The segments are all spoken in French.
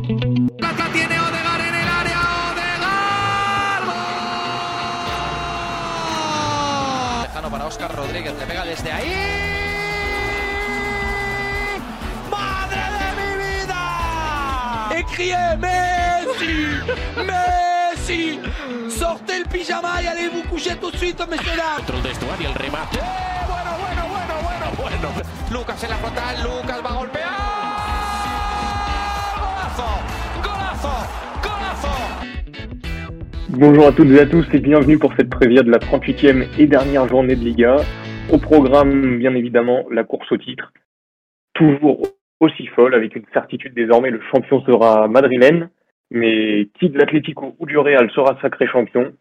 Tiene Odegaard en el área. Odegaard. ¡Gol! Lejano para Oscar Rodríguez, le pega desde ahí. ¡Madre de mi vida! Écriez Messi Messi Sortez le pyjama y allez vous coucher tout de suite, messieurs dames Dentro del vestuario el remate. Eh, Bueno, bueno, bueno, bueno, bueno Lucas en la frontal, Lucas va a golpear. Bonjour à toutes et à tous et bienvenue pour cette prévia de la 38e et dernière journée de Liga. Au programme, bien évidemment, la course au titre, toujours aussi folle, avec une certitude désormais, le champion sera madrilène, mais qui de l'Atlético ou du Real sera sacré champion?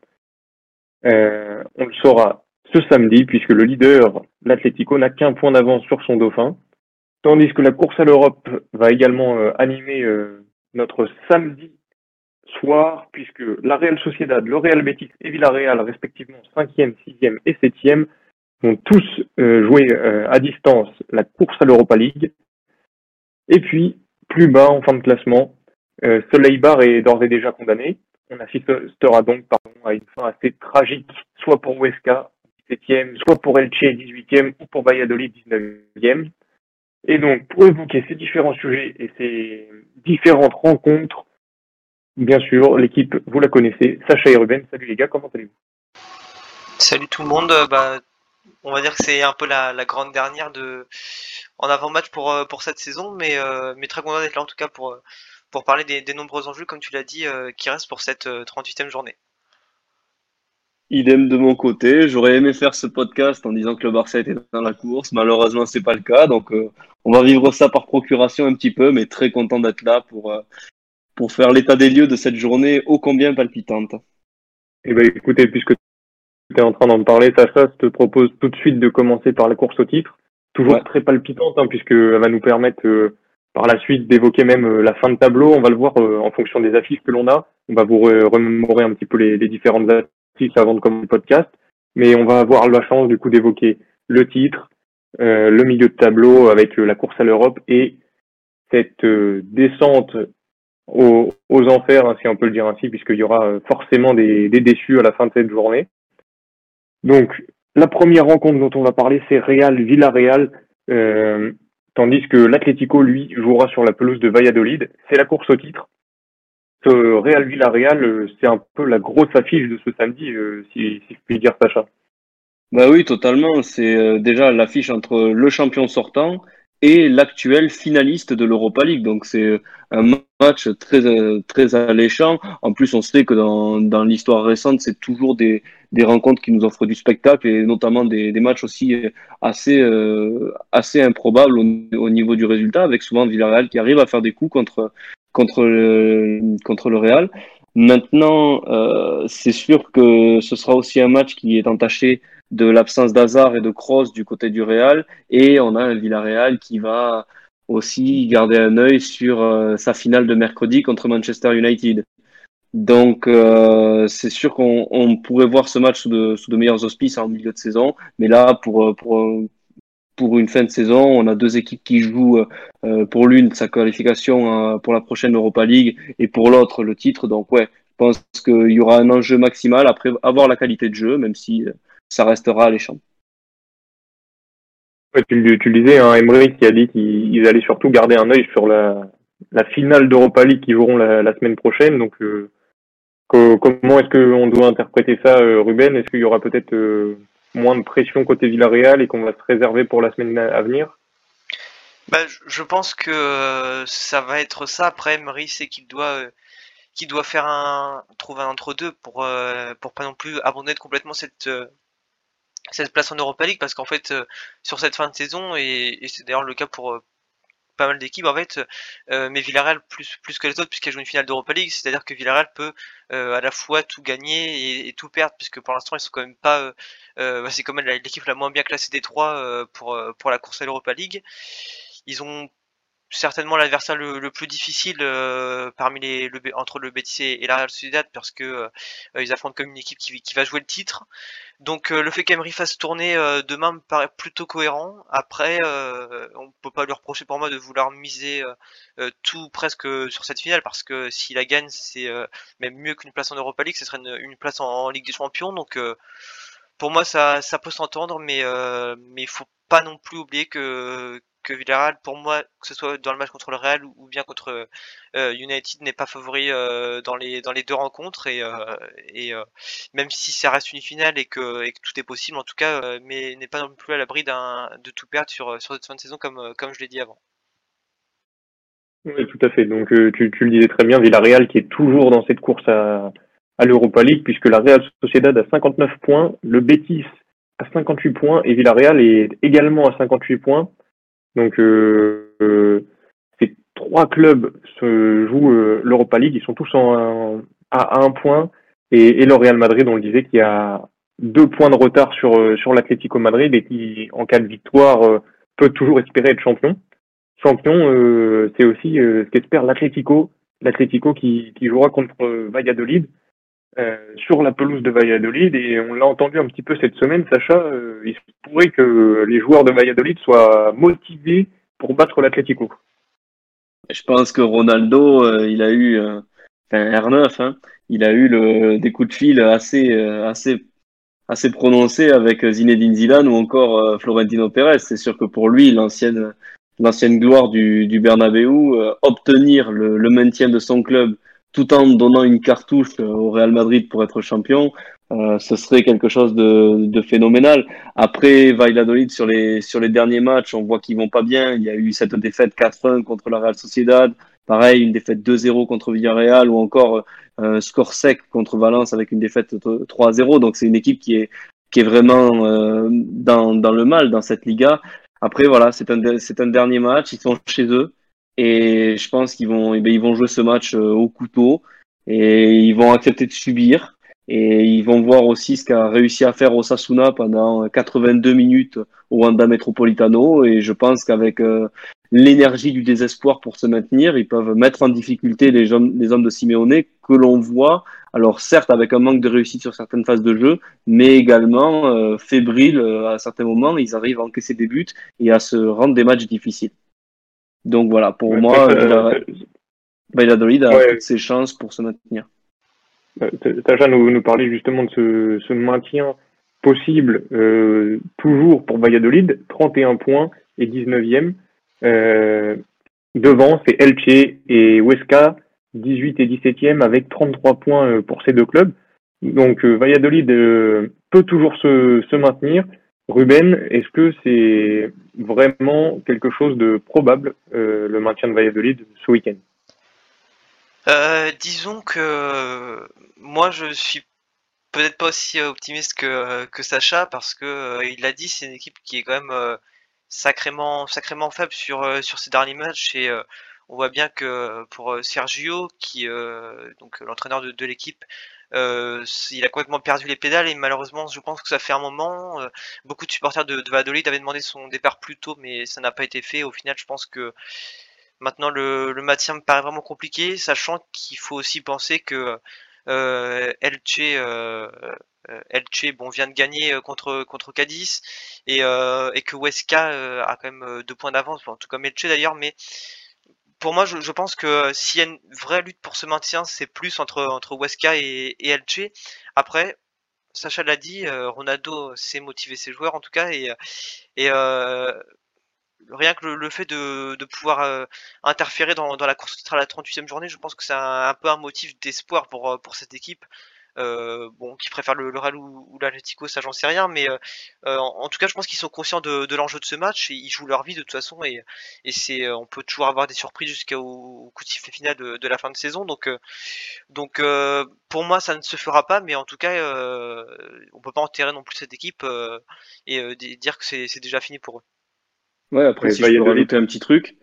Euh, On le saura ce samedi, puisque le leader, l'Atlético, n'a qu'un point d'avance sur son dauphin, tandis que la course à l'Europe va également euh, animer euh, notre samedi soir, puisque la Real Sociedad, le Real Betis et Villarreal, respectivement 5e, 6e et 7e, vont tous euh, jouer euh, à distance la course à l'Europa League. Et puis, plus bas en fin de classement, euh, Soleil Bar est d'ores et déjà condamné. On assistera donc à une fin assez tragique, soit pour Huesca, 17e, soit pour Elche, 18e, ou pour Valladolid, 19e. Et donc, pour évoquer ces différents sujets et ces différentes rencontres, Bien sûr, l'équipe, vous la connaissez, Sacha et Ruben. Salut les gars, comment allez-vous? Salut tout le monde. Euh, Bah, on va dire que c'est un peu la, la grande dernière de en avant-match pour euh, pour cette saison, mais euh, mais très content d'être là en tout cas pour pour parler des, des nombreux enjeux comme tu l'as dit euh, qui restent pour cette euh, 38e journée. Idem de mon côté, j'aurais aimé faire ce podcast en disant que le Barça était dans la course. Malheureusement, c'est pas le cas, donc euh, on va vivre ça par procuration un petit peu, mais très content d'être là pour euh, pour faire l'état des lieux de cette journée ô combien palpitante. Eh ben, écoutez, puisque tu es en train d'en parler, Sacha, je te propose tout de suite de commencer par la course au titre. Toujours Ouais. très palpitante, hein, puisqu'elle va nous permettre euh, par la suite d'évoquer même euh, la fin de tableau. On va le voir euh, en fonction des affiches que l'on a. On va vous re- remémorer un petit peu les, les différentes affiches avant de commencer le podcast. Mais on va avoir la chance du coup d'évoquer le titre, le milieu de tableau avec la course à l'Europe et cette descente aux, aux enfers, hein, si on peut le dire ainsi, puisqu'il y aura euh, forcément des, des déçus à la fin de cette journée. Donc, la première rencontre dont on va parler, c'est Real Villarreal, euh, tandis que l'Atlético, lui, jouera sur la pelouse de Valladolid. C'est la course au titre. Ce Real Villarreal, euh, c'est un peu la grosse affiche de ce samedi, euh, si, si je puis dire, Sacha. Bah oui, totalement. C'est euh, déjà l'affiche entre le champion sortant et l'actuel finaliste de l'Europa League. Donc c'est un match très très alléchant. En plus, on sait que dans dans l'histoire récente, c'est toujours des des rencontres qui nous offrent du spectacle et notamment des des matchs aussi euh, assez euh, assez improbables au, au niveau du résultat, avec souvent Villarreal qui arrive à faire des coups contre contre le, contre le Real. Maintenant, euh, c'est sûr que ce sera aussi un match qui est entaché de l'absence d'Hazard et de Kroos du côté du Real, et on a un Villarreal qui va aussi garder un œil sur euh, sa finale de mercredi contre Manchester United. Donc, euh, c'est sûr qu'on on pourrait voir ce match sous de, sous de meilleurs auspices en milieu de saison, mais là, pour, pour, pour une fin de saison, on a deux équipes qui jouent euh, pour l'une sa qualification euh, pour la prochaine Europa League et pour l'autre le titre. Donc, ouais, je pense qu'il y aura un enjeu maximal après avoir la qualité de jeu, même si euh, ça restera alléchant. Ouais, tu, le- tu le disais, hein, Emery qui a dit qu'ils allaient surtout garder un œil sur la, la finale d'Europa League qui joueront la, la semaine prochaine. Donc, euh, co- comment est-ce qu'on doit interpréter ça, euh, Ruben? Est-ce qu'il y aura peut-être euh, moins de pression côté Villarreal et qu'on va se réserver pour la semaine à venir? Bah, je- pense que ça va être ça. Après, Emery sait qu'il doit euh, qu'il doit faire un trouver un entre-deux pour euh, pour pas non plus abandonner complètement cette euh, cette place en Europa League parce qu'en fait euh, sur cette fin de saison et, et c'est d'ailleurs le cas pour euh, pas mal d'équipes en fait euh, mais Villarreal plus plus que les autres puisqu'elle joue une finale d'Europa League c'est-à-dire que Villarreal peut euh, à la fois tout gagner et, et tout perdre puisque pour l'instant ils sont quand même pas euh, euh, bah, c'est quand même l'équipe la moins bien classée des trois pour pour la course à l'Europa League. Ils ont certainement l'adversaire le, plus difficile parmi les le, entre le Betis et, la Real Sociedad parce que ils affrontent comme une équipe qui, va jouer le titre. Donc le fait qu'Emery fasse tourner demain me paraît plutôt cohérent. Après, on peut pas lui reprocher pour moi de vouloir miser tout presque sur cette finale parce que s'il la gagne, c'est même mieux qu'une place en Europa League, ce serait une, place en, Ligue des Champions. Donc pour moi, ça, peut s'entendre, mais euh, mais il faut pas non plus oublier que que Villarreal, pour moi, que ce soit dans le match contre le Real ou bien contre euh, United, n'est pas favori euh, dans les dans les deux rencontres et euh, même si ça reste une finale et que tout est possible en tout cas, mais n'est pas non plus à l'abri d'un de tout perdre sur sur cette fin de saison comme comme je l'ai dit avant. Oui, tout à fait. Donc tu, tu le disais très bien, Villarreal qui est toujours dans cette course à à l'Europa League, puisque la Real Sociedad a 59 points, le Betis a 58 points et Villarreal est également à 58 points. Donc euh, euh, ces trois clubs se jouent euh, l'Europa League, ils sont tous à un point et, le Real Madrid, on le disait, qui a deux points de retard sur l'Atlético Madrid et qui, en cas de victoire, peut toujours espérer être champion. Champion, c'est aussi ce qu'espère l'Atlético, l'Atlético qui jouera contre Valladolid. Euh, sur la pelouse de Valladolid et on l'a entendu un petit peu cette semaine, Sacha, euh, il se pourrait que les joueurs de Valladolid soient motivés pour battre l'Atlético. Je pense que Ronaldo, euh, il a eu, enfin R9, hein, il a eu des coups de fil assez, assez, assez prononcés avec Zinedine Zidane ou encore Florentino Pérez. C'est sûr que pour lui, l'ancienne, l'ancienne gloire du, du Bernabeu, obtenir le, le maintien de son club tout en donnant une cartouche euh, au Real Madrid pour être champion, euh, ce serait quelque chose de, de, phénoménal. Après Valladolid sur les sur les derniers matchs, on voit qu'ils vont pas bien. Il y a eu cette défaite 4-1 contre la Real Sociedad, pareil une défaite 2-0 contre Villarreal ou encore un euh, score sec contre Valence avec une défaite 3-0. Donc c'est une équipe qui est qui est vraiment euh, dans dans le mal dans cette Liga. Après voilà, c'est un c'est un dernier match, ils sont chez eux. Et je pense qu'ils vont, eh ben, ils vont jouer ce match euh, au couteau et ils vont accepter de subir. Et ils vont voir aussi ce qu'a réussi à faire Osasuna pendant 82 minutes au Wanda Metropolitano. Et je pense qu'avec euh, l'énergie du désespoir pour se maintenir, ils peuvent mettre en difficulté les hommes, les hommes de Simeone que l'on voit. Alors certes avec un manque de réussite sur certaines phases de jeu, mais également euh, fébriles à certains moments. Ils arrivent à encaisser des buts et à se rendre des matchs difficiles. Donc voilà, pour moi, euh, Valladolid a toutes ses chances pour se maintenir. Sacha nous, nous parlait justement de ce, ce maintien possible euh, toujours pour Valladolid, 31 points et 19e. Euh, devant, c'est Elche et Huesca, 18 et 17e avec 33 points euh, pour ces deux clubs. Donc Valladolid peut toujours se, se maintenir. Ruben, est-ce que c'est vraiment quelque chose de probable, euh, le maintien de Valladolid ce week-end? Euh, Disons que moi je suis peut-être pas aussi optimiste que, Sacha parce que euh, il l'a dit, c'est une équipe qui est quand même sacrément sacrément faible sur sur ces derniers matchs et on voit bien que pour Sergio qui donc l'entraîneur de l'équipe euh, il a complètement perdu les pédales et malheureusement, je pense que ça fait un moment. Euh, beaucoup de supporters de, de avaient demandé son départ plus tôt, mais ça n'a pas été fait. Au final, je pense que maintenant le, le maintien me paraît vraiment compliqué, sachant qu'il faut aussi penser que euh, Elche, vient de gagner contre, contre Cadiz et, que Huesca a quand même deux points d'avance, tout cas Elche d'ailleurs, mais pour moi, je, pense que euh, s'il y a une vraie lutte pour ce maintien, c'est plus entre, entre Weska et, et Elche. Après, Sacha l'a dit, euh, Ronaldo sait motiver ses joueurs en tout cas, et, et euh, rien que le, fait de, de pouvoir interférer dans, dans la course titre à la 38e journée, je pense que c'est un, un, peu un motif d'espoir pour, pour cette équipe. Euh, bon, qui préfèrent le, le Real ou, ou l'Atletico, ça j'en sais rien, mais euh, euh, en, tout cas, je pense qu'ils sont conscients de, de l'enjeu de ce match et ils jouent leur vie de toute façon et, et c'est, on peut toujours avoir des surprises jusqu'au coup de sifflet final de, de, la fin de saison. Donc, donc pour moi, ça ne se fera pas, mais en tout cas, on peut pas enterrer non plus cette équipe et dire que c'est déjà fini pour eux. Ouais, après, si je peux rajouter un petit truc,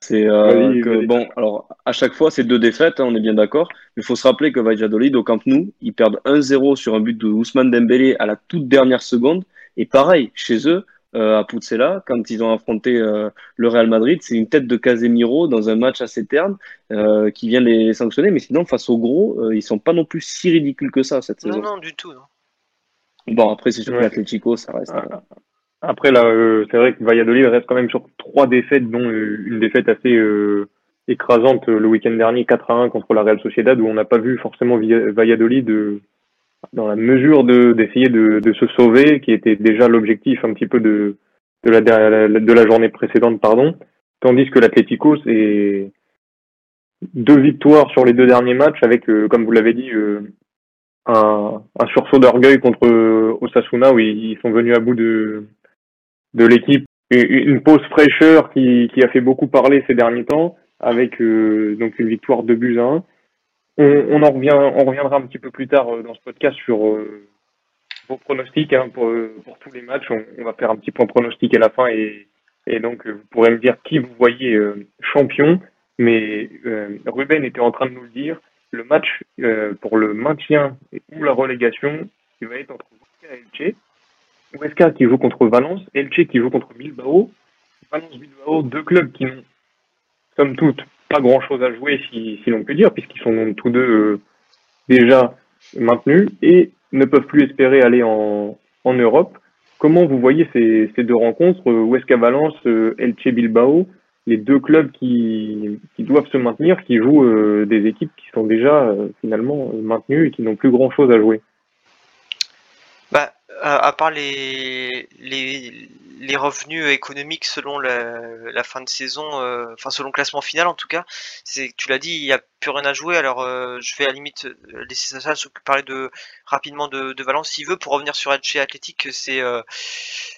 c'est euh, que, bon, alors à chaque fois, c'est deux défaites, hein, on est bien d'accord. Mais il faut se rappeler que Valladolid, au Camp Nou, ils perdent 1-0 sur un but de Ousmane Dembélé à la toute dernière seconde. Et pareil, chez eux, à Pucella quand ils ont affronté le Real Madrid. C'est une tête de Casemiro dans un match assez terne qui vient les sanctionner. Mais sinon, face au gros, ils sont pas non plus si ridicules que ça cette saison. Non, non, du tout. Non. Bon, après, c'est sûr que l'Atlético, ça reste. Ah. Après, là, c'est vrai que Valladolid reste quand même sur trois défaites, dont une défaite assez écrasante le week-end dernier, 4 à 1 contre la Real Sociedad, où on n'a pas vu forcément Valladolid dans la mesure de d'essayer de, de, se sauver, qui était déjà l'objectif un petit peu de de la, de la journée précédente, pardon. Tandis que l'Atlético, c'est deux victoires sur les deux derniers matchs, avec, euh, comme vous l'avez dit, euh, un, un, sursaut d'orgueil contre euh, Osasuna, où ils sont venus à bout de de l'équipe. Une pause fraîcheur qui, qui a fait beaucoup parler ces derniers temps, avec donc une victoire de buts à 1 on, en revient, on reviendra un petit peu plus tard euh, dans ce podcast sur euh, vos pronostics hein, pour, pour, tous les matchs. On, va faire un petit point pronostic à la fin et, et donc euh, vous pourrez me dire qui vous voyez champion. Mais Ruben était en train de nous le dire. Le match pour le maintien ou la relégation, qui va être entre Huesca et Elche. Huesca qui joue contre Valence, Elche qui joue contre Bilbao. Valence Bilbao, deux clubs qui n'ont, somme toute, pas grand chose à jouer, si, si l'on peut dire, puisqu'ils sont tous deux euh, déjà maintenus et ne peuvent plus espérer aller en, en Europe. Comment vous voyez ces, ces deux rencontres, euh, Huesca Valence, euh, les deux clubs qui, qui doivent se maintenir, qui jouent des équipes qui sont déjà finalement maintenues et qui n'ont plus grand chose à jouer? Bah, à part les, les, revenus économiques selon la, la fin de saison, euh, enfin selon le classement final en tout cas, c'est tu l'as dit, il n'y a plus rien à jouer. Alors euh, je vais à la limite euh, laisser ça parler de rapidement de, Valence s'il veut pour revenir sur Elche Athletic. C'est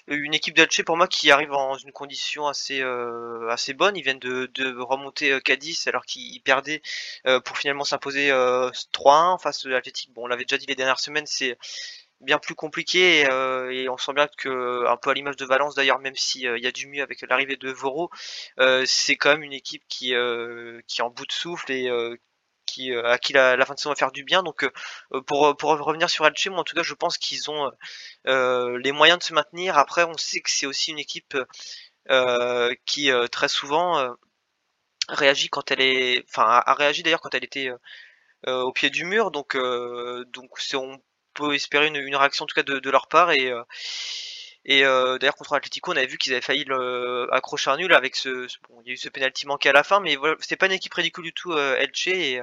une équipe d'Elche pour moi qui arrive dans une condition assez assez bonne. Ils viennent de, de remonter Cadiz alors qu'ils perdaient pour finalement s'imposer 3-1 face à Athletic. Bon, on l'avait déjà dit les dernières semaines, c'est bien plus compliqué euh, et, on sent bien que un peu à l'image de Valence d'ailleurs même s'il euh, y a du mieux avec l'arrivée de Voro euh, c'est quand même une équipe qui qui est en bout de souffle et qui à qui la, fin de saison va faire du bien. Donc pour pour revenir sur Elche moi en tout cas je pense qu'ils ont les moyens de se maintenir. Après on sait que c'est aussi une équipe qui très souvent réagit quand elle est enfin a, réagi d'ailleurs quand elle était au pied du mur. Donc donc c'est on peut espérer une, réaction en tout cas de, leur part et euh, et euh, d'ailleurs contre Atletico, on avait vu qu'ils avaient failli le, accrocher un nul avec ce, bon, il y a eu ce penalty manqué à la fin, mais voilà, c'était pas une équipe ridicule du tout euh, Elche et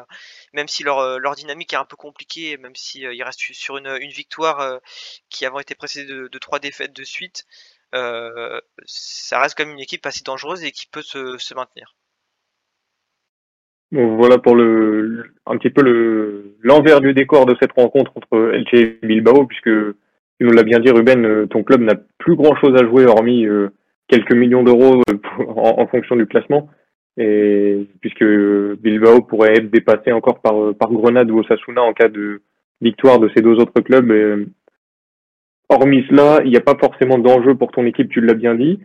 même si leur, leur dynamique est un peu compliquée, même si ils restent sur une, une victoire qui avant été précédée de, trois défaites de suite, ça reste quand même une équipe assez dangereuse et qui peut se maintenir. Voilà pour le un petit peu le l'envers du décor de cette rencontre entre Elche et Bilbao, puisque tu nous l'as bien dit, Ruben, euh, ton club n'a plus grand chose à jouer hormis euh, quelques millions d'euros euh, en, fonction du classement. Et puisque Bilbao pourrait être dépassé encore par, par Grenade ou Osasuna en cas de victoire de ces deux autres clubs. Hormis cela, il n'y a pas forcément d'enjeu pour ton équipe, tu l'as bien dit.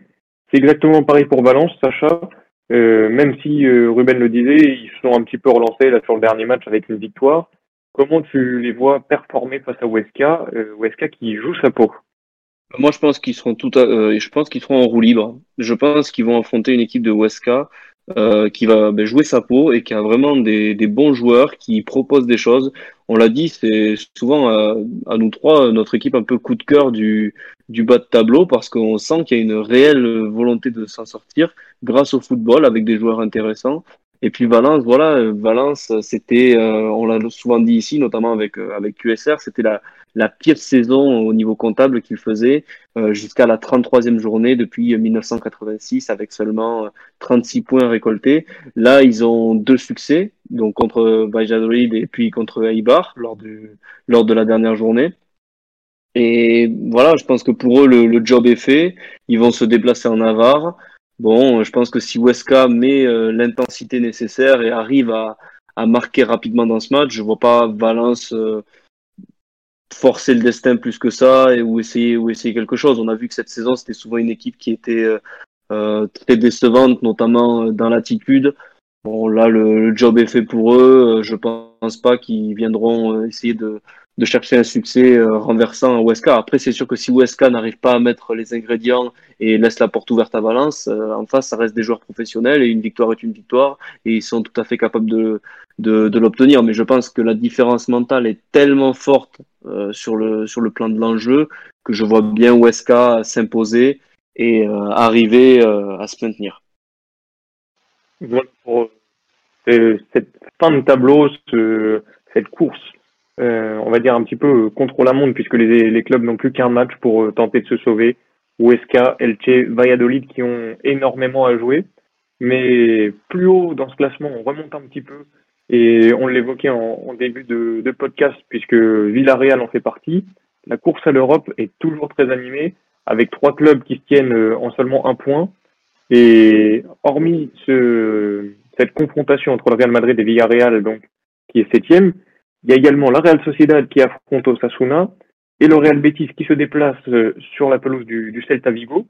C'est exactement pareil pour Valence, Sacha. Euh, même si euh, Ruben le disait, ils se sont un petit peu relancés là sur le dernier match avec une victoire. Comment tu les vois performer face à Weska, euh, Weska qui joue sa peau? Moi, je pense qu'ils seront tout, à, je pense qu'ils seront en roue libre. Je pense qu'ils vont affronter une équipe de Weska euh, qui va ben, jouer sa peau et qui a vraiment des, bons joueurs qui proposent des choses. On l'a dit, c'est souvent à, nous trois notre équipe un peu coup de cœur du bas de tableau parce qu'on sent qu'il y a une réelle volonté de s'en sortir grâce au football avec des joueurs intéressants. Et puis Valence, voilà, Valence, c'était, euh, on l'a souvent dit ici, notamment avec euh, avec QSR, c'était la la pire saison au niveau comptable qu'il faisait euh, jusqu'à la 33e journée depuis 1986 avec seulement 36 euh, points récoltés. Là, ils ont deux succès, donc contre Valladolid et puis contre Eibar lors, du, lors de la dernière journée. Et voilà, je pense que pour eux, le, le job est fait. Ils vont se déplacer en Navarre. Bon, je pense que si Weska met euh, l'intensité nécessaire et arrive à, marquer rapidement dans ce match, je vois pas Valence forcer le destin plus que ça ou essayer ou essayer quelque chose. On a vu que cette saison c'était souvent une équipe qui était euh, euh très décevante, notamment euh, dans l'attitude. Bon là le, job est fait pour eux. Euh, je pense pas qu'ils viendront essayer de, de chercher un succès euh, renversant à. Après, c'est sûr que si Huesca n'arrive pas à mettre les ingrédients et laisse la porte ouverte à Valence, euh, en face, ça reste des joueurs professionnels et une victoire est une victoire et ils sont tout à fait capables de, de, de l'obtenir. Mais je pense que la différence mentale est tellement forte euh, sur, le, sur le plan de l'enjeu que je vois bien Huesca s'imposer et arriver à se maintenir. Pour cette fin de tableau, ce, cette course euh, on va dire un petit peu euh, contre la montre puisque les, clubs n'ont plus qu'un match pour euh, tenter de se sauver. Huesca, Elche, Valladolid qui ont énormément à jouer. Mais plus haut dans ce classement, on remonte un petit peu et on l'évoquait en, en, début de, de, podcast puisque Villarreal en fait partie. La course à l'Europe est toujours très animée avec trois clubs qui se tiennent en seulement un point. Et hormis ce, cette confrontation entre le Real Madrid et Villarreal, donc qui est septième, il y a également la Real Sociedad qui affronte Osasuna et le Real Betis qui se déplace euh, sur la pelouse du, du Celta Vigo.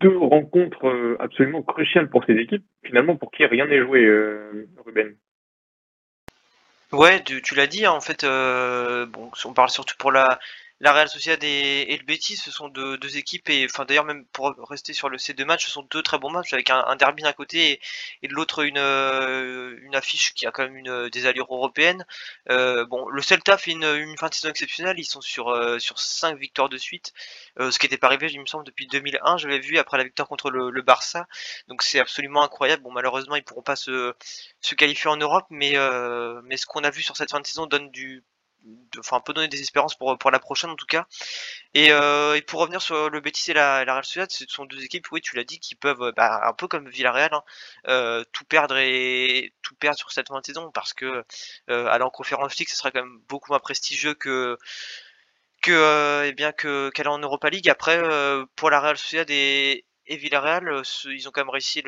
Deux rencontres euh, absolument cruciales pour ces équipes, finalement pour qui rien n'est joué, euh, Ruben. Ouais, tu, l'as dit, hein, en fait, bon, on parle surtout pour la, la Real Sociedad et, le Betis, ce sont deux, équipes, et enfin d'ailleurs même pour rester sur le, ces deux matchs, ce sont deux très bons matchs avec un, derby d'un côté et, de l'autre une, euh, une affiche qui a quand même une, des allures européennes. Euh, bon, le Celta fait une, fin de saison exceptionnelle, ils sont sur euh, sur cinq victoires de suite, euh, ce qui n'était pas arrivé, il me semble, depuis 2001. Je vu après la victoire contre le, le Barça, donc c'est absolument incroyable. Bon, malheureusement, ils pourront pas se se qualifier en Europe, mais euh, mais ce qu'on a vu sur cette fin de saison donne du enfin peut donner des espérances pour pour la prochaine en tout cas. Et, euh, pour revenir sur le Betis et la, Real Sociedad, ce sont deux équipes, oui, tu l'as dit, qui peuvent, bah, un peu comme Villarreal, hein, euh, tout perdre et tout perdre sur cette fin de saison, parce que euh, aller en conférence league, ce sera quand même beaucoup moins prestigieux que que euh, eh bien que qu'aller en Europa League. Après, euh, pour la Real Sociedad et, Villarreal, euh, ils ont quand même réussi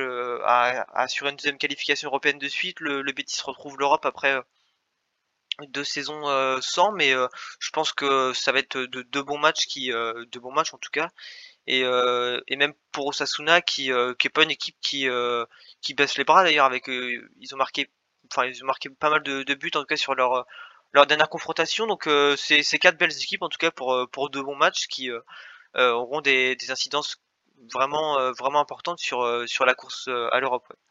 à, assurer une deuxième qualification européenne de suite. Le, le Betis retrouve l'Europe après euh, deux saisons euh, sans, mais euh, je pense que ça va être de deux bons matchs qui, euh, bons matchs en tout cas, et, et même pour Osasuna qui, qui est pas une équipe qui, qui baisse les bras d'ailleurs avec, ils ont marqué, enfin ils ont marqué pas mal de, de buts en tout cas sur leur leur dernière confrontation, donc c'est c'est quatre belles équipes en tout cas pour pour deux bons matchs qui auront des, des incidences vraiment vraiment importantes sur sur la course à l'Europe. Ouais.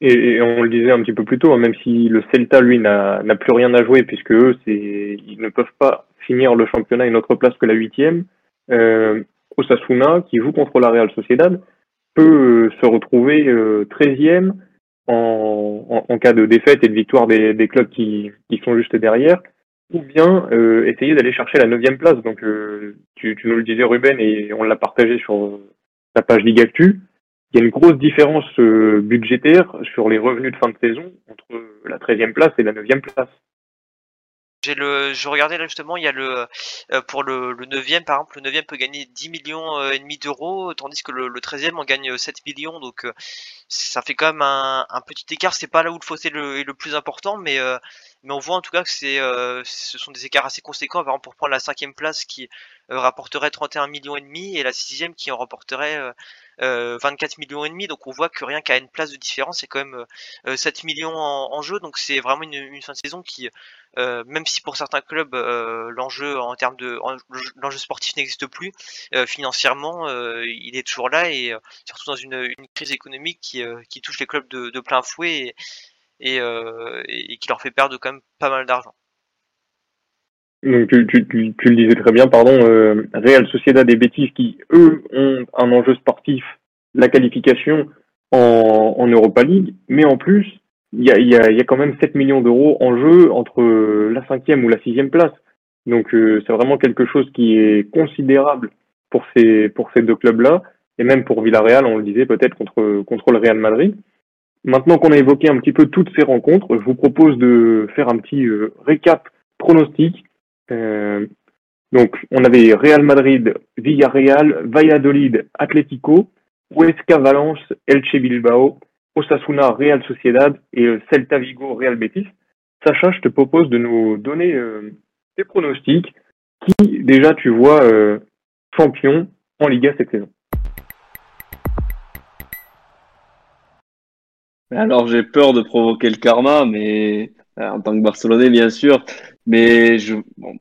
Et, on le disait un petit peu plus tôt, hein, même si le Celta, lui, n'a plus rien à jouer, puisque eux, ils ne peuvent pas finir le championnat à une autre place que la huitième, euh, Osasuna, qui joue contre la Real Sociedad, peut euh, se retrouver euh, 13e en, cas de défaite et de victoire des, clubs qui, sont juste derrière, ou bien essayer d'aller chercher la neuvième place. Donc, tu, nous le disais, Ruben, et on l'a partagé sur la page Ligue Actu il y a une grosse différence euh, budgétaire sur les revenus de fin de saison entre la 13e place et la 9e place. J'ai le, je regardais là justement, il y a le euh, pour le, le 9e par exemple, le 9e peut gagner 10 millions euh, et demi d'euros, tandis que le, le 13e en gagne 7 millions, donc euh, ça fait quand même un, un petit écart. C'est pas là où le fossé est le, le plus important, mais euh, mais on voit en tout cas que c'est ce sont des écarts assez conséquents. Par exemple, pour prendre la cinquième place qui rapporterait 31 millions et demi et la sixième qui en rapporterait euh, 24 millions et demi. Donc on voit que rien qu'à une place de différence, c'est quand même euh, 7 millions en, jeu. Donc c'est vraiment une, fin de saison qui, euh, même si pour certains clubs euh, l'enjeu en termes de l'enjeu sportif n'existe plus, euh, financièrement il est toujours là et surtout dans une, crise économique qui, touche les clubs de, plein fouet et, et, et qui leur fait perdre quand même pas mal d'argent. Donc tu, tu, tu, tu, le disais très bien, pardon, euh, Real Sociedad et Betis qui, eux, ont un enjeu sportif, la qualification en, Europa League, mais en plus, il y a quand même 7 millions d'euros en jeu entre la cinquième ou la sixième place. Donc euh, c'est vraiment quelque chose qui est considérable pour ces, pour ces deux clubs-là, et même pour Villarreal, on le disait peut-être contre, contre le Real Madrid. Maintenant qu'on a évoqué un petit peu toutes ces rencontres, je vous propose de faire un petit euh, récap pronostic euh, donc, on avait Real Madrid, Villarreal, Valladolid, Atlético, Huesca, Valence, Elche Bilbao, Osasuna, Real Sociedad et Celta Vigo, Real Betis. Sacha, je te propose de nous donner euh, tes pronostics. Qui, déjà, tu vois euh, champion en Liga cette saison? Alors, j'ai peur de provoquer le karma, mais euh, en tant que Barcelonais, bien sûr, Mais je,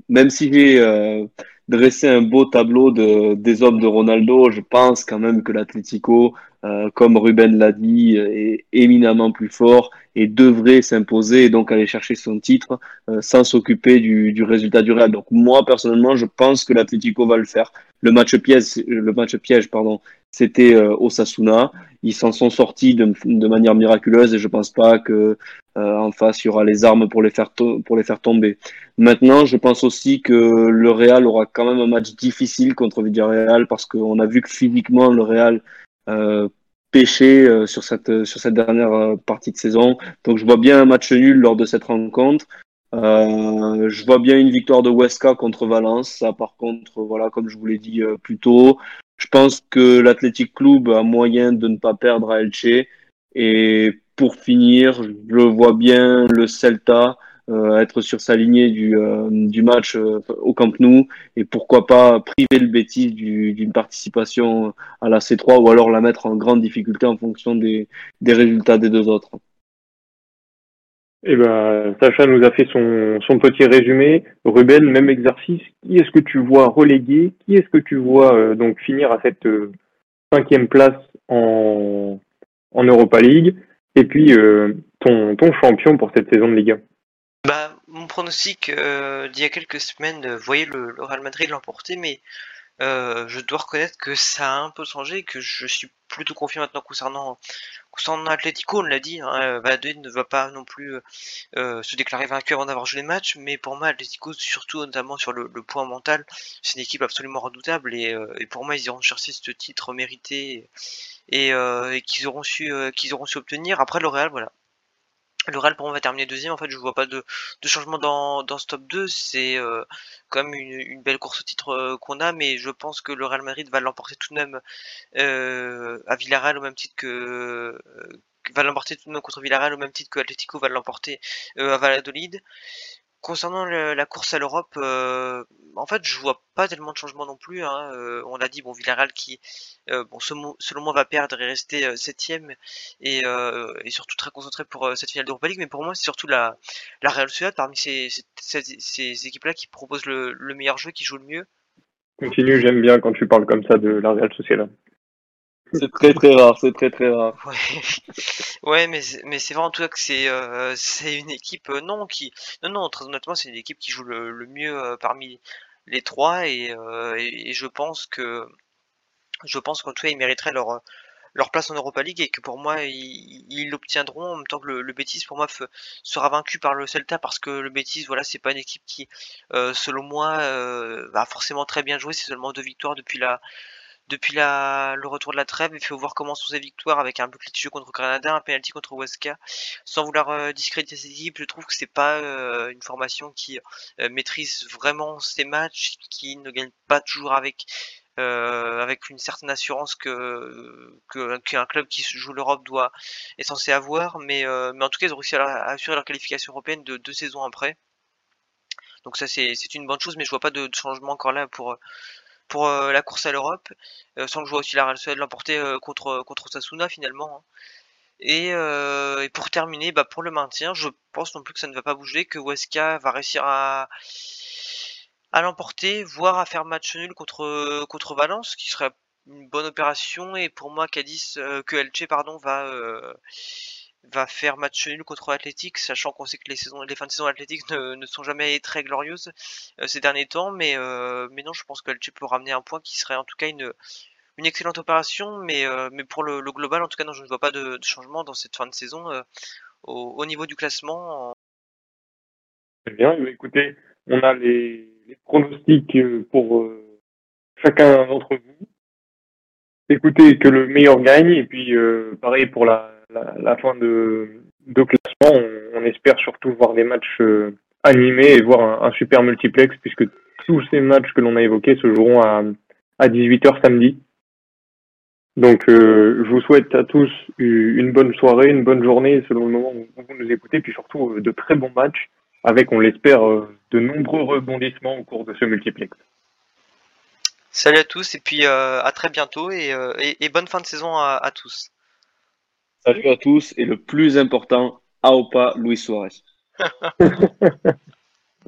même si j'ai euh, dressé un beau tableau de, des hommes de Ronaldo, je pense quand même que l'Atlético, euh, comme Ruben l'a dit, est éminemment plus fort et devrait s'imposer et donc aller chercher son titre euh, sans s'occuper du, du résultat du Real. Donc moi personnellement, je pense que l'Atlético va le faire. Le match piège, le match piège, pardon, c'était euh, Osasuna. Ils s'en sont sortis de, manière miraculeuse et je pense pas que euh, en face il y aura les armes pour les faire pour les faire tomber. Maintenant, je pense aussi que le Real aura quand même un match difficile contre Villarreal parce qu'on a vu que physiquement le Real euh, pêchait euh, sur cette sur cette dernière euh, partie de saison. Donc je vois bien un match nul lors de cette rencontre. Euh, je vois bien une victoire de Huesca contre Valence. Ça, par contre, voilà, comme je vous l'ai dit euh, plus tôt, je pense que l'Athletic Club a moyen de ne pas perdre à Elche. Et pour finir, je vois bien le Celta euh, être sur sa lignée du, euh, du match euh, au Camp Nou et pourquoi pas priver le Betis d'une participation à la C3 ou alors la mettre en grande difficulté en fonction des, des résultats des deux autres. Eh ben, Sacha nous a fait son, petit résumé. Ruben, même exercice. Qui est-ce que tu vois relégué Qui est-ce que tu vois euh, donc finir à cette euh, cinquième place en, Europa League? Et puis euh, ton, champion pour cette saison de Ligue 1 bah, Mon pronostic d'il y a quelques semaines voyait le, le Real Madrid l'emporter, mais je dois reconnaître que ça a un peu changé, que je suis plutôt confiant maintenant concernant concernant Atletico, on l'a dit, hein, Valladolid ne va pas non plus euh, se déclarer vaincu avant d'avoir joué les matchs, mais pour moi Atletico, surtout notamment sur le, point mental, c'est une équipe absolument redoutable et, euh, pour moi ils iront chercher ce titre mérité et, euh, et qu'ils auront su qu'ils auront su obtenir. Après le Real, voilà, le Real pour moi va terminer deuxième. En fait, je vois pas de, changement dans, dans ce top 2. C'est euh, quand même une, belle course au titre euh, qu'on a, mais je pense que le Real Madrid va l'emporter tout de même euh, à Villarreal au même titre que va l'emporter tout de même contre Villarreal au même titre que Atletico va l'emporter à Valladolid. Concernant la course à l'Europe, euh, en fait, je vois pas tellement de changement non plus. Hein. Euh, on l'a dit, bon, Villarreal qui, euh, bon, selon moi, va perdre et rester septième et, et, surtout très concentré pour cette finale d'Europa League. Mais pour moi, c'est surtout la, la Real Sociedad parmi ces, ces, ces équipes-là qui proposent le, le, meilleur jeu, qui joue le mieux. Continue, j'aime bien quand tu parles comme ça de la Real Sociedad. C'est très très rare, c'est très très rare. Ouais, ouais mais mais c'est vrai en tout cas que c'est euh, une équipe euh, non qui non non très honnêtement c'est une équipe qui joue le, mieux euh, parmi les trois et, et, je pense que je pense qu'en tout cas ils mériteraient leur leur place en Europa League et que pour moi ils l'obtiendront en même temps que le, le Betis pour moi sera vaincu par le Celta parce que le Betis voilà c'est pas une équipe qui selon moi va forcément très bien jouer c'est seulement deux victoires depuis la depuis la, le retour de la trêve. Il faut voir comment sont ses victoires avec un but litigieux contre Granada, un penalty contre Huesca. Sans vouloir euh, discréditer cette équipe, je trouve que c'est pas euh, une formation qui euh, maîtrise vraiment ses matchs, qui ne gagne pas toujours avec euh, avec une certaine assurance que qu'un club qui joue l'Europe doit est censé avoir. Mais euh, mais en tout cas, ils ont réussi à, à assurer leur qualification européenne de deux saisons après. Donc ça c'est une bonne chose, mais je vois pas de, de changement encore là pour pour euh, la course à l'Europe, euh, sans que je vois aussi la Real Sociedad l'emporter euh, contre contre Sasuna finalement. Hein. Et, et, pour terminer, bah pour le maintien, je pense non plus que ça ne va pas bouger, que Weska va réussir à à l'emporter, voire à faire match nul contre contre Valence, qui serait une bonne opération. Et pour moi, Cadiz, que Elche pardon va va faire match nul contre Athletic, sachant qu'on sait que les saisons, fins de saison Athletic ne, sont jamais très glorieuses euh, ces derniers temps, mais euh, mais non, je pense que Elche peut ramener un point qui serait en tout cas une une excellente opération, mais euh, mais pour le, global, en tout cas, non, je ne vois pas de, changement dans cette fin de saison au, au, niveau du classement. Très bien, écoutez, on a les, les pronostics pour chacun d'entre vous. Écoutez, que le meilleur gagne, et puis pareil pour la la, fin de, classement, on, espère surtout voir des matchs euh, animés et voir un, super multiplex puisque tous ces matchs que l'on a évoqués se joueront à, à 18h samedi. Donc euh, je vous souhaite à tous une bonne soirée, une bonne journée selon le moment où vous nous écoutez, puis surtout euh, de très bons matchs avec, on l'espère, de nombreux rebondissements au cours de ce multiplex. Salut à tous et puis à très bientôt et, bonne fin de saison à tous. Salut à tous et le plus important, Aopa Luis Suarez.